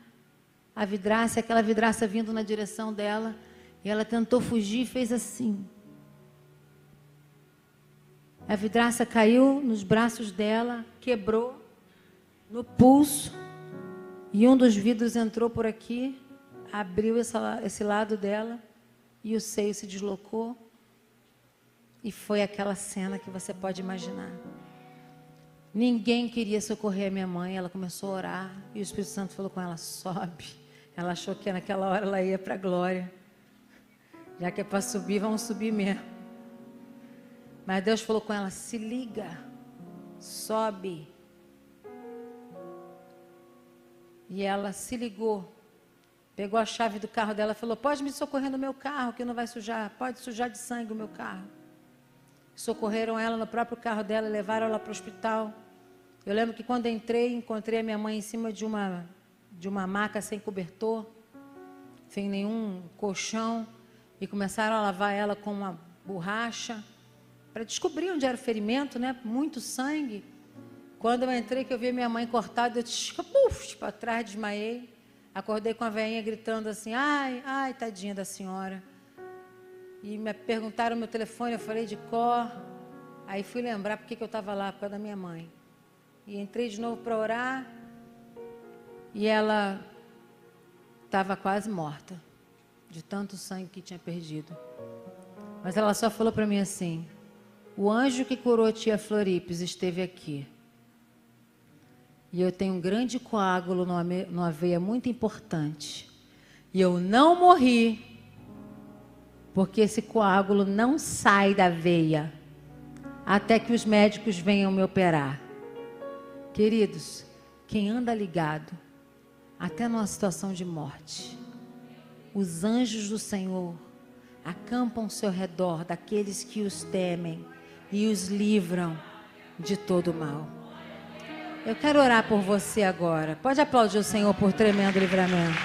a vidraça, aquela vidraça vindo na direção dela, e ela tentou fugir e fez assim. A vidraça caiu nos braços dela, quebrou no pulso, e um dos vidros entrou por aqui, abriu essa, esse lado dela, e o seio se deslocou. E foi aquela cena que você pode imaginar. Ninguém queria socorrer a minha mãe, ela começou a orar, e o Espírito Santo falou com ela: sobe. Ela achou que naquela hora ela ia para a glória. Já que é para subir, vamos subir mesmo. Mas Deus falou com ela: se liga, sobe. E ela se ligou, pegou a chave do carro dela e falou: Pode me socorrer no meu carro, que não vai sujar, pode sujar de sangue o meu carro. Socorreram ela no próprio carro dela, levaram ela para o hospital. Eu lembro que quando entrei, encontrei a minha mãe em cima de uma, de uma maca sem cobertor, sem nenhum colchão, e começaram a lavar ela com uma borracha para descobrir onde era o ferimento, né? Muito sangue. Quando eu entrei, que eu vi minha mãe cortada, eu puf, para trás, desmaiei. Acordei com a veinha gritando assim: ai, ai, tadinha da senhora. E me perguntaram meu telefone, eu falei de cor. Aí fui lembrar porque que eu estava lá, por causa da minha mãe. E entrei de novo para orar. E ela estava quase morta, de tanto sangue que tinha perdido. Mas ela só falou para mim assim: o anjo que curou a tia Floripes esteve aqui. E eu tenho um grande coágulo numa veia muito importante. E eu não morri, porque esse coágulo não sai da veia até que os médicos venham me operar. Queridos, quem anda ligado, até numa situação de morte, os anjos do Senhor acampam ao seu redor daqueles que os temem e os livram de todo mal. Eu quero orar por você agora. Pode aplaudir o Senhor por tremendo livramento.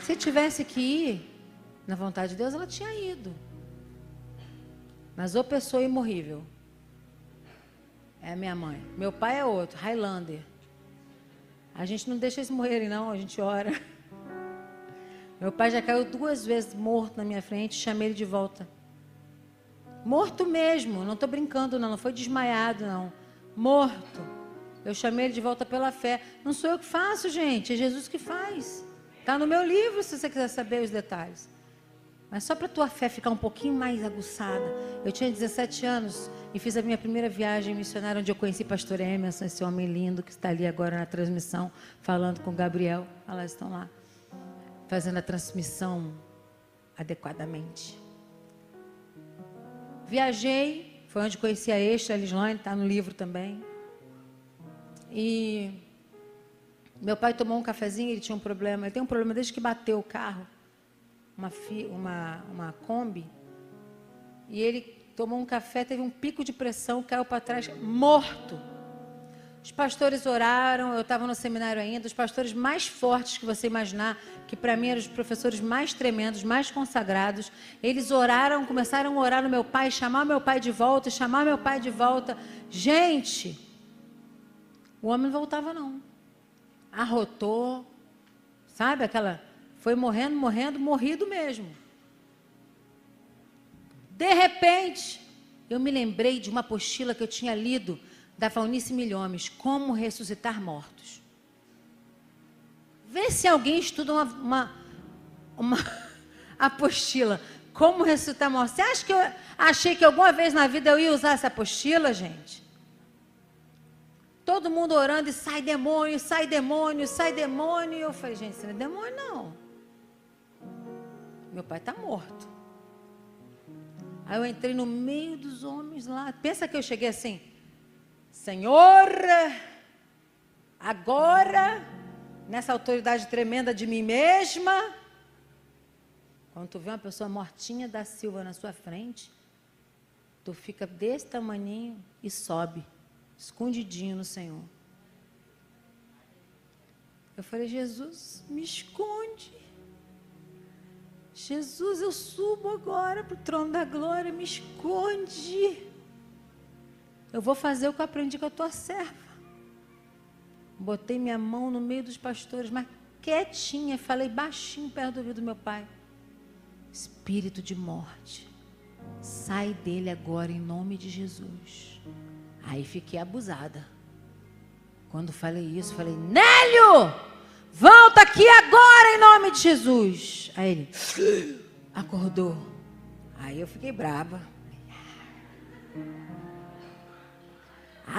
Se tivesse que ir na vontade de Deus, ela tinha ido. Mas ou pessoa imorrível. É a minha mãe. Meu pai é outro, Highlander. A gente não deixa eles morrerem, não, a gente ora. Meu pai já caiu duas vezes morto na minha frente, chamei ele de volta. Morto mesmo, não estou brincando, não, não foi desmaiado, não. Morto. Eu chamei ele de volta pela fé. Não sou eu que faço, gente, é Jesus que faz. Está no meu livro, se você quiser saber os detalhes. Mas só para a tua fé ficar um pouquinho mais aguçada. Eu tinha 17 anos e fiz a minha primeira viagem missionária, onde eu conheci pastor Emerson, esse homem lindo que está ali agora na transmissão, falando com Gabriel. Elas estão lá fazendo a transmissão adequadamente. Viajei, foi onde conheci a Extra, a Lislane, está no livro também. E meu pai tomou um cafezinho, ele tinha um problema, ele tem um problema desde que bateu o carro, uma, uma, uma Kombi, e ele tomou um café, teve um pico de pressão, caiu para trás, morto. Os pastores oraram, eu estava no seminário ainda, os pastores mais fortes que você imaginar, que para mim eram os professores mais tremendos, mais consagrados, eles oraram, começaram a orar no meu pai, chamar meu pai de volta, chamar meu pai de volta. Gente, o homem não voltava não. Arrotou, sabe aquela, foi morrendo, morrendo, morrido mesmo. De repente, eu me lembrei de uma apostila que eu tinha lido da Faunice Milhomes, Como Ressuscitar Mortos. Vê se alguém estuda uma, uma, uma apostila, Como Ressuscitar Mortos. Você acha que eu achei que alguma vez na vida eu ia usar essa apostila, gente? todo mundo orando e sai demônio, sai demônio, sai demônio. E eu falei, gente, isso não é demônio, não. Meu pai está morto. Aí eu entrei no meio dos homens lá. Pensa que eu cheguei assim, Senhor, agora, nessa autoridade tremenda de mim mesma, quando tu vê uma pessoa mortinha da Silva na sua frente, tu fica desse tamaninho e sobe escondidinho no Senhor. Eu falei, Jesus, me esconde. Jesus, eu subo agora para o trono da glória, me esconde. Eu vou fazer o que eu aprendi com a tua serva. Botei minha mão no meio dos pastores, mas quietinha, falei baixinho perto do ouvido do meu pai. Espírito de morte, sai dele agora em nome de Jesus. Aí fiquei abusada. Quando falei isso, falei: Nélio, volta aqui agora em nome de Jesus. Aí ele acordou. Aí eu fiquei brava.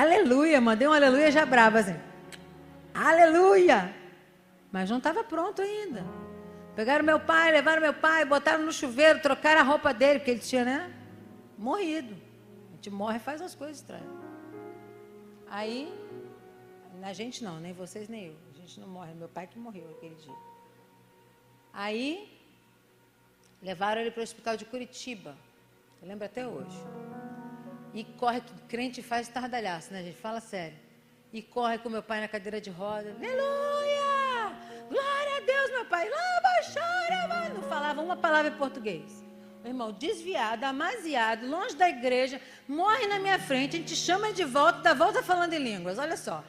Aleluia, mandei um aleluia já brava assim. Aleluia! Mas não estava pronto ainda. Pegaram meu pai, levaram meu pai, botaram no chuveiro, trocaram a roupa dele, porque ele tinha, né? Morrido. A gente morre e faz umas coisas estranhas. Aí, a gente não, nem vocês nem eu. A gente não morre. Meu pai que morreu aquele dia. Aí, levaram ele para o hospital de Curitiba. Eu lembro até hoje. E corre, crente faz tardalhaço, né, gente? Fala sério. E corre com meu pai na cadeira de roda. Aleluia! Glória a Deus, meu pai. Chora, Não falava uma palavra em português. Meu irmão, desviado, amasiado, longe da igreja, morre na minha frente, a gente chama de volta, dá volta falando em línguas, olha só.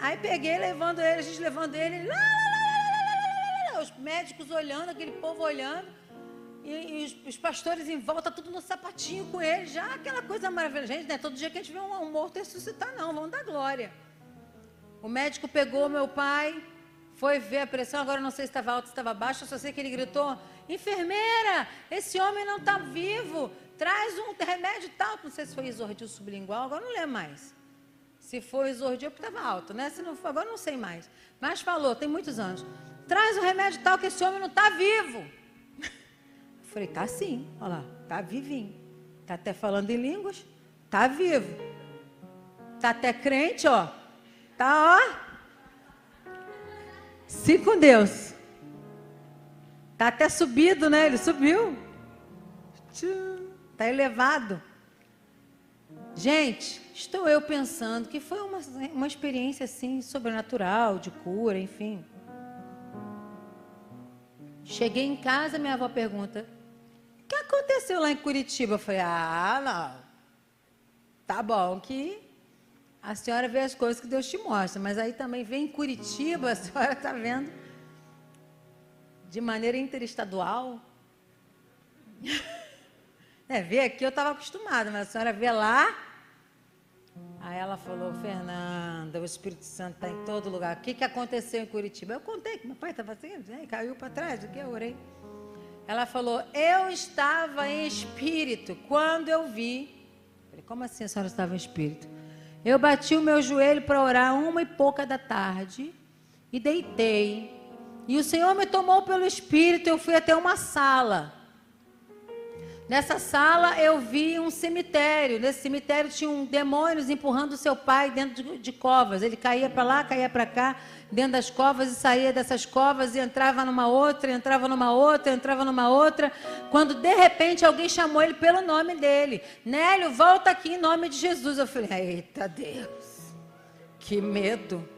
Aí peguei, levando ele, a gente levando ele, lá, lá, lá, os médicos olhando, aquele povo olhando, e, e os, os, pastores em volta, tudo no sapatinho com ele, já aquela coisa maravilhosa. Gente, não é todo dia que a gente vê um, um morto ressuscitar, não, vamos dar glória. O médico pegou meu pai, foi ver a pressão, agora não sei se estava alta, se estava baixa, só sei que ele gritou: enfermeira, esse homem não está vivo, traz um remédio tal. Não sei se foi isordil sublingual, agora não lembro mais. Se foi isordil, porque estava alto, né? Se não agora não sei mais. Mas falou, tem muitos anos. Traz um remédio tal que esse homem não está vivo. Falei, tá sim, olha lá, tá vivinho. Tá até falando em línguas, tá vivo. Tá até crente, ó. Tá, ó, se com Deus. Está até subido, né? Ele subiu. Está elevado. Gente, estou eu pensando que foi uma, uma experiência assim, sobrenatural, de cura, enfim. Cheguei em casa, minha avó pergunta: aconteceu lá em Curitiba? Eu falei: Ah, não. Tá bom que a senhora vê as coisas que Deus te mostra, mas aí também vem em Curitiba, a senhora está vendo de maneira interestadual. É, ver aqui eu estava acostumada, mas a senhora vê lá. Aí ela falou, Fernanda, o Espírito Santo está em todo lugar. O que, que aconteceu em Curitiba? Eu contei que meu pai estava assim, caiu para trás, o que eu orei. Ela falou, eu estava em espírito quando eu vi. falei, como assim a senhora estava em espírito? Eu bati o meu joelho para orar uma e pouca da tarde e deitei. E o Senhor me tomou pelo espírito, eu fui até uma sala. Nessa sala eu vi um cemitério. Nesse cemitério tinham demônios empurrando seu pai dentro de, de covas. Ele caía para lá, caía para cá, dentro das covas e saía dessas covas e entrava numa outra, entrava numa outra, entrava numa outra. Quando de repente alguém chamou ele pelo nome dele: Nélio, volta aqui em nome de Jesus. Eu falei: Eita Deus, que medo.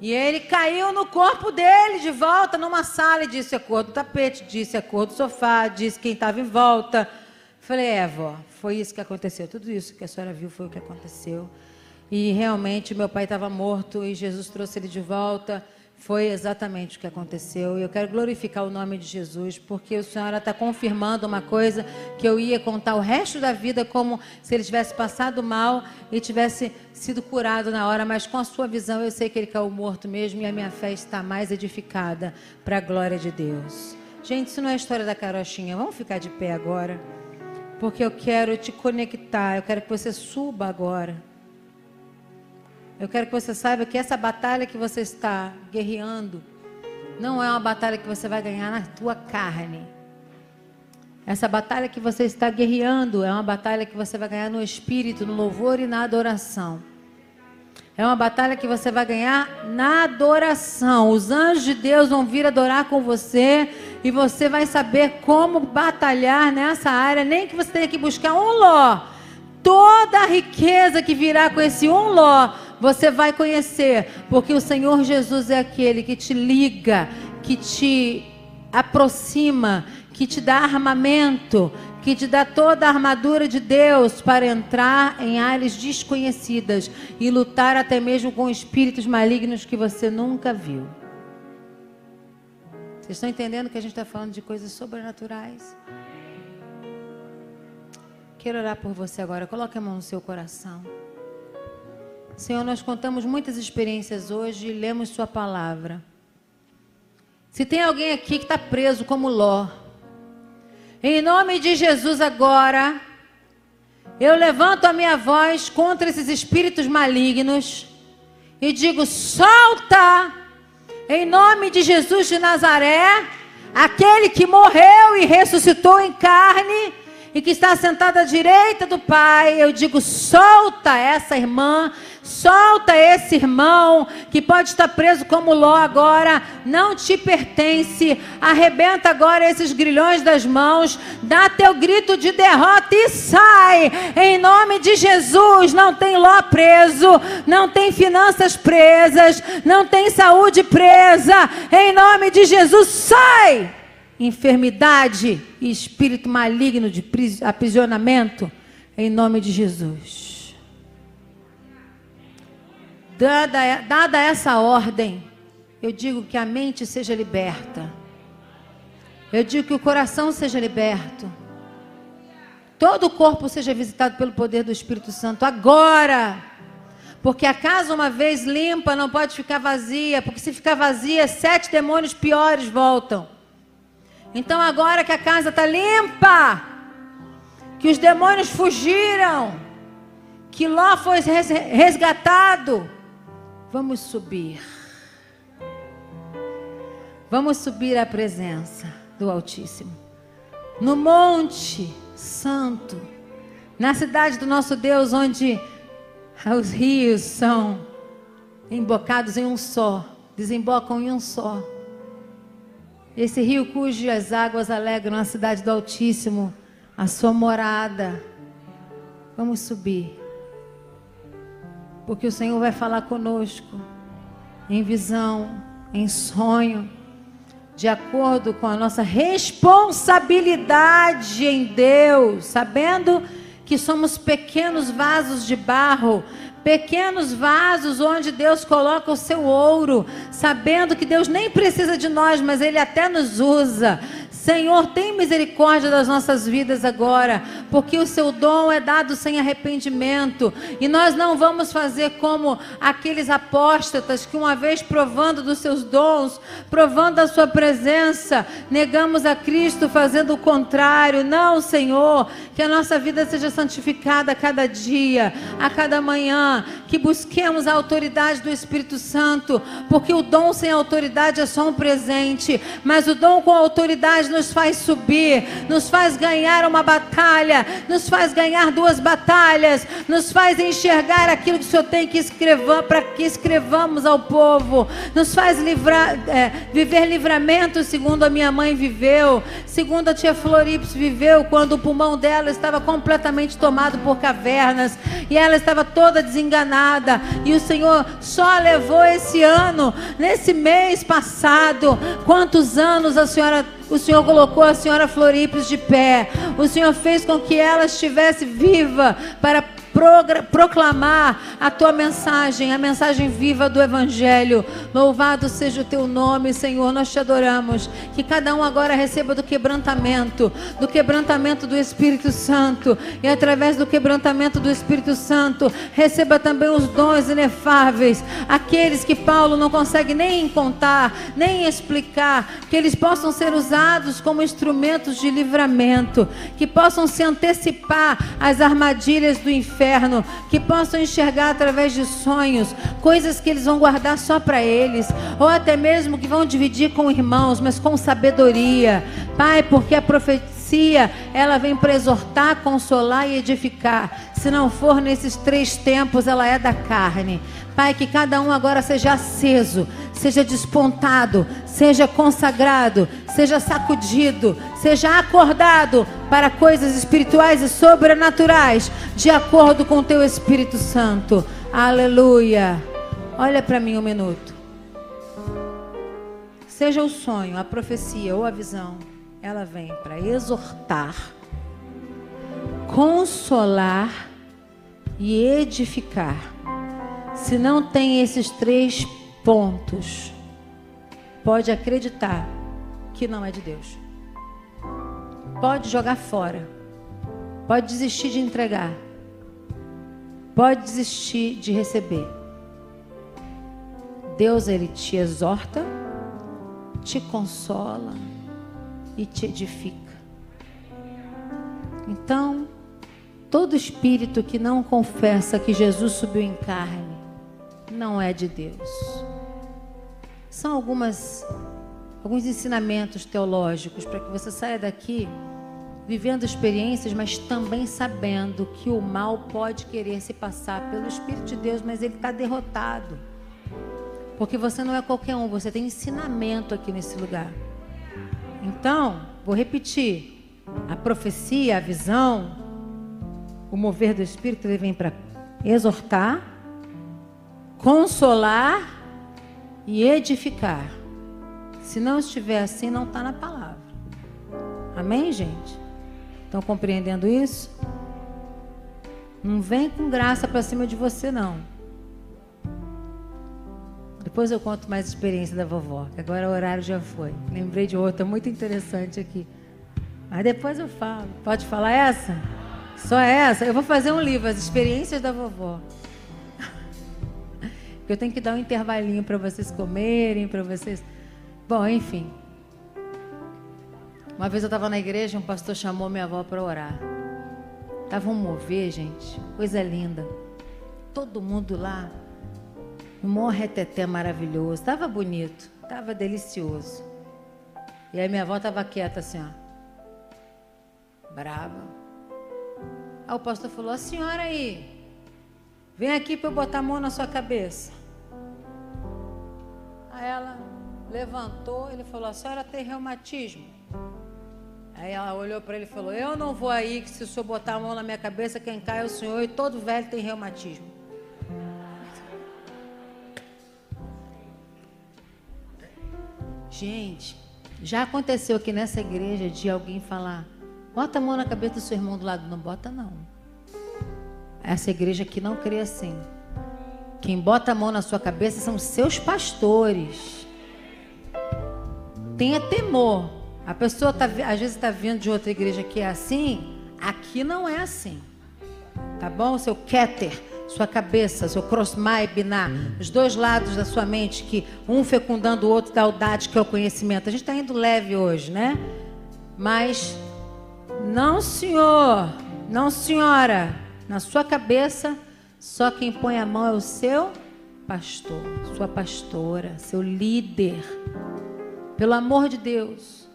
E ele caiu no corpo dele de volta numa sala e disse a cor do tapete, disse a cor do sofá, disse quem estava em volta. Falei, é, vó, foi isso que aconteceu. Tudo isso que a senhora viu foi o que aconteceu. E realmente meu pai estava morto e Jesus trouxe ele de volta. Foi exatamente o que aconteceu. E eu quero glorificar o nome de Jesus, porque o Senhor está confirmando uma coisa que eu ia contar o resto da vida como se ele tivesse passado mal e tivesse sido curado na hora, mas com a sua visão eu sei que ele caiu morto mesmo e a minha fé está mais edificada para a glória de Deus. Gente, isso não é a história da carochinha. Vamos ficar de pé agora, porque eu quero te conectar, eu quero que você suba agora Eu quero que você saiba que essa batalha que você está guerreando não é uma batalha que você vai ganhar na tua carne. Essa batalha que você está guerreando é uma batalha que você vai ganhar no espírito, no louvor e na adoração. É uma batalha que você vai ganhar na adoração. Os anjos de Deus vão vir adorar com você e você vai saber como batalhar nessa área, nem que você tenha que buscar um ló. Toda a riqueza que virá com esse um ló, você vai conhecer, porque o Senhor Jesus é aquele que te liga, que te aproxima, que te dá armamento, que te dá toda a armadura de Deus para entrar em áreas desconhecidas e lutar até mesmo com espíritos malignos que você nunca viu. Vocês estão entendendo que a gente está falando de coisas sobrenaturais? Quero orar por você agora. Coloque a mão no seu coração. Senhor, nós contamos muitas experiências hoje e lemos Sua palavra. Se tem alguém aqui que está preso como Ló, em nome de Jesus agora, eu levanto a minha voz contra esses espíritos malignos e digo: solta, em nome de Jesus de Nazaré, aquele que morreu e ressuscitou em carne e que está sentado à direita do Pai, eu digo: solta essa irmã, solta esse irmão que pode estar preso como Ló agora, não te pertence. Arrebenta agora esses grilhões das mãos, dá teu grito de derrota e sai. Em nome de Jesus, não tem Ló preso, não tem finanças presas, não tem saúde presa. Em nome de Jesus, sai enfermidade e espírito maligno de aprisionamento, em nome de Jesus. Dada, dada essa ordem, eu digo que a mente seja liberta. Eu digo que o coração seja liberto. Todo o corpo seja visitado pelo poder do Espírito Santo agora. Porque a casa, uma vez limpa, não pode ficar vazia. Porque se ficar vazia, sete demônios piores voltam. Então agora que a casa está limpa, que os demônios fugiram, que Ló foi resgatado, vamos subir. Vamos subir à presença do Altíssimo. No Monte Santo, na cidade do nosso Deus, onde os rios são embocados em um só, desembocam em um só. Esse rio cujas águas alegram a cidade do Altíssimo, a sua morada. Vamos subir. Porque o Senhor vai falar conosco em visão, em sonho, de acordo com a nossa responsabilidade em Deus, sabendo que somos pequenos vasos de barro Pequenos vasos onde Deus coloca o seu ouro, sabendo que Deus nem precisa de nós, mas Ele até nos usa. Senhor, tem misericórdia das nossas vidas agora, porque o seu dom é dado sem arrependimento, e nós não vamos fazer como aqueles apóstatas que, uma vez provando dos seus dons, provando a sua presença, negamos a Cristo fazendo o contrário. Não, Senhor, que a nossa vida seja santificada a cada dia, a cada manhã, que busquemos a autoridade do Espírito Santo, porque o dom sem autoridade é só um presente, mas o dom com autoridade nos faz subir, nos faz ganhar uma batalha, nos faz ganhar duas batalhas, nos faz enxergar aquilo que o Senhor tem que escrever para que escrevamos ao povo, nos faz livrar, é, viver livramento segundo a minha mãe viveu, segundo a tia Florips viveu, quando o pulmão dela estava completamente tomado por cavernas e ela estava toda desenganada e o Senhor só levou esse ano, nesse mês passado, quantos anos a senhora o Senhor colocou a senhora Floripes de pé. O Senhor fez com que ela estivesse viva para proclamar a tua mensagem, a mensagem viva do Evangelho. Louvado seja o teu nome, Senhor. Nós te adoramos. Que cada um agora receba do quebrantamento, do quebrantamento do Espírito Santo. E através do quebrantamento do Espírito Santo, receba também os dons inefáveis, aqueles que Paulo não consegue nem contar, nem explicar, que eles possam ser usados como instrumentos de livramento, que possam se antecipar às armadilhas do inferno eterno, que possam enxergar através de sonhos coisas que eles vão guardar só para eles, ou até mesmo que vão dividir com irmãos, mas com sabedoria. Pai, porque a profecia, ela vem para exortar, consolar e edificar. Se não for nesses três tempos, ela é da carne. Pai, que cada um agora seja aceso, seja despontado, seja consagrado, seja sacudido, seja acordado para coisas espirituais e sobrenaturais, de acordo com o teu Espírito Santo. Aleluia. Olha para mim um minuto. Seja o sonho, a profecia ou a visão, ela vem para exortar, consolar e edificar. Se não tem esses três pontos, pode acreditar que não é de Deus. Pode jogar fora. Pode desistir de entregar. Pode desistir de receber. Deus ele te exorta, te consola e te edifica. Então, todo espírito que não confessa que Jesus subiu em carne não é de Deus. São algumas alguns ensinamentos teológicos para que você saia daqui vivendo experiências, mas também sabendo que o mal pode querer se passar pelo Espírito de Deus, mas ele está derrotado. Porque você não é qualquer um, você tem ensinamento aqui nesse lugar. Então, vou repetir: a profecia, a visão, o mover do Espírito, ele vem para exortar, consolar e edificar. Se não estiver assim, não está na palavra. Amém, gente? Estão compreendendo isso? Não vem com graça para cima de você, não. Depois eu conto mais experiência da vovó, que agora o horário já foi. Lembrei de outra muito interessante aqui. Mas depois eu falo. Pode falar essa? Só essa? Eu vou fazer um livro, As Experiências da Vovó. Eu tenho que dar um intervalinho para vocês comerem, para vocês. Bom, enfim. Uma vez eu estava na igreja, um pastor chamou minha avó para orar. Tava um mover, gente, coisa linda. Todo mundo lá, um maior reteté maravilhoso. Tava bonito, tava delicioso. E aí minha avó tava quieta assim, ó. Brava. Aí o pastor falou: A senhora aí, vem aqui para eu botar a mão na sua cabeça. Ela levantou, ele falou: A senhora tem reumatismo? Aí ela olhou para ele e falou: Eu não vou aí, que se o senhor botar a mão na minha cabeça, quem cai é o senhor, e todo velho tem reumatismo. Gente, já aconteceu aqui nessa igreja de alguém falar: Bota a mão na cabeça do seu irmão do lado. Não bota, não. Essa igreja aqui não crê assim. Quem bota a mão na sua cabeça são seus pastores. Tenha temor. A pessoa tá, às vezes está vindo de outra igreja que é assim. Aqui não é assim. Tá bom? Seu Keter, sua cabeça, seu crossmai biná, os dois lados da sua mente, que um fecundando o outro da audade, que é o conhecimento. A gente está indo leve hoje, né? Mas, não, senhor, não, senhora, na sua cabeça só quem põe a mão é o seu pastor, sua pastora, seu líder. Pelo amor de Deus,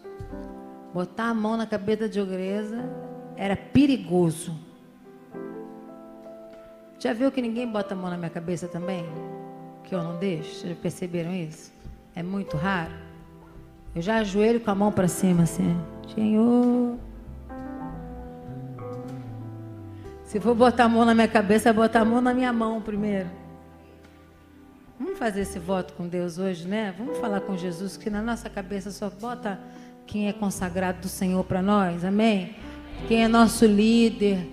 botar a mão na cabeça de ogresa era perigoso. Já viu que ninguém bota a mão na minha cabeça também? Que eu não deixo? Já perceberam isso? É muito raro. Eu já ajoelho com a mão para cima assim. Senhor, Se for botar a mão na minha cabeça, botar a mão na minha mão primeiro. Vamos fazer esse voto com Deus hoje, né? Vamos falar com Jesus que na nossa cabeça só bota quem é consagrado do Senhor para nós, amém? Quem é nosso líder.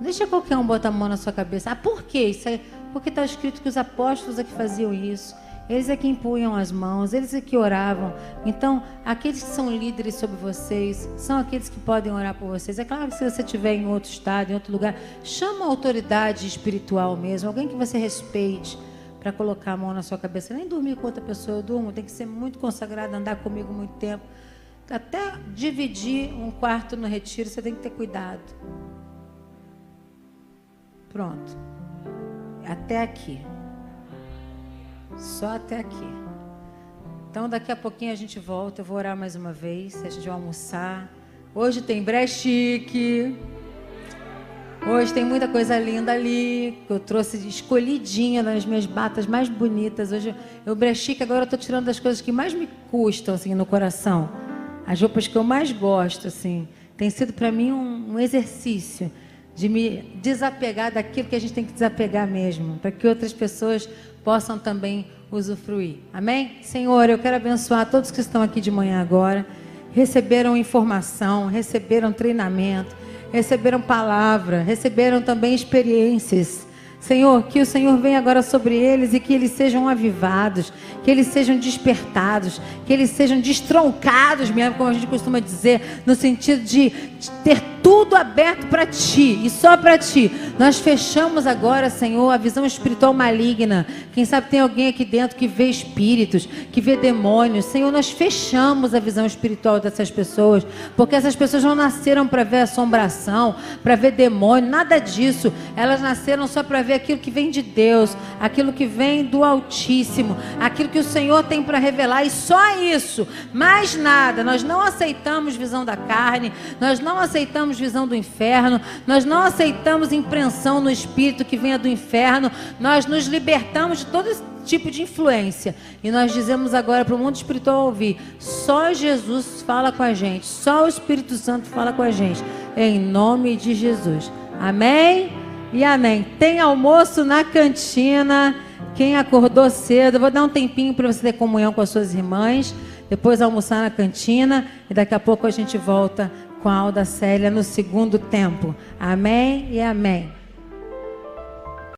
Deixa qualquer um botar a mão na sua cabeça. Ah, por quê? Isso é porque está escrito que os apóstolos é que faziam isso. Eles é que impunham as mãos, eles é que oravam. Então, aqueles que são líderes sobre vocês, são aqueles que podem orar por vocês. É claro que se você estiver em outro estado, em outro lugar, chama a autoridade espiritual mesmo, alguém que você respeite para colocar a mão na sua cabeça. Nem dormir com outra pessoa eu durmo, tem que ser muito consagrado, andar comigo muito tempo. Até dividir um quarto no retiro, você tem que ter cuidado. Pronto. Até aqui. Só até aqui. Então daqui a pouquinho a gente volta. Eu vou orar mais uma vez. A gente vai almoçar. Hoje tem brechique. Hoje tem muita coisa linda ali, que eu trouxe escolhidinha nas minhas batas mais bonitas. Hoje eu brechique, agora eu estou tirando das coisas que mais me custam assim no coração. As roupas que eu mais gosto, assim. Tem sido para mim um, um exercício de me desapegar daquilo que a gente tem que desapegar mesmo, para que outras pessoas possam também usufruir. Amém? Senhor, eu quero abençoar todos que estão aqui de manhã agora, receberam informação, receberam treinamento, receberam palavra, receberam também experiências. Senhor, que o Senhor venha agora sobre eles e que eles sejam avivados, que eles sejam despertados, que eles sejam destroncados, mesmo como a gente costuma dizer, no sentido de ter tudo aberto para ti e só para ti. Nós fechamos agora, Senhor, a visão espiritual maligna. Quem sabe tem alguém aqui dentro que vê espíritos, que vê demônios. Senhor, nós fechamos a visão espiritual dessas pessoas, porque essas pessoas não nasceram para ver assombração, para ver demônio, nada disso. Elas nasceram só para ver aquilo que vem de Deus, aquilo que vem do Altíssimo, aquilo que o Senhor tem para revelar e só isso, mais nada. Nós não aceitamos visão da carne, nós não aceitamos visão do inferno, nós não aceitamos impressão no espírito que venha do inferno, nós nos libertamos de todo esse tipo de influência. E nós dizemos agora para o mundo espiritual ouvir: só Jesus fala com a gente, só o Espírito Santo fala com a gente, em nome de Jesus. Amém e amém. Tem almoço na cantina. Quem acordou cedo, vou dar um tempinho para você ter comunhão com as suas irmãs, depois almoçar na cantina e daqui a pouco a gente volta com a Alda Célia no segundo tempo. Amém e amém.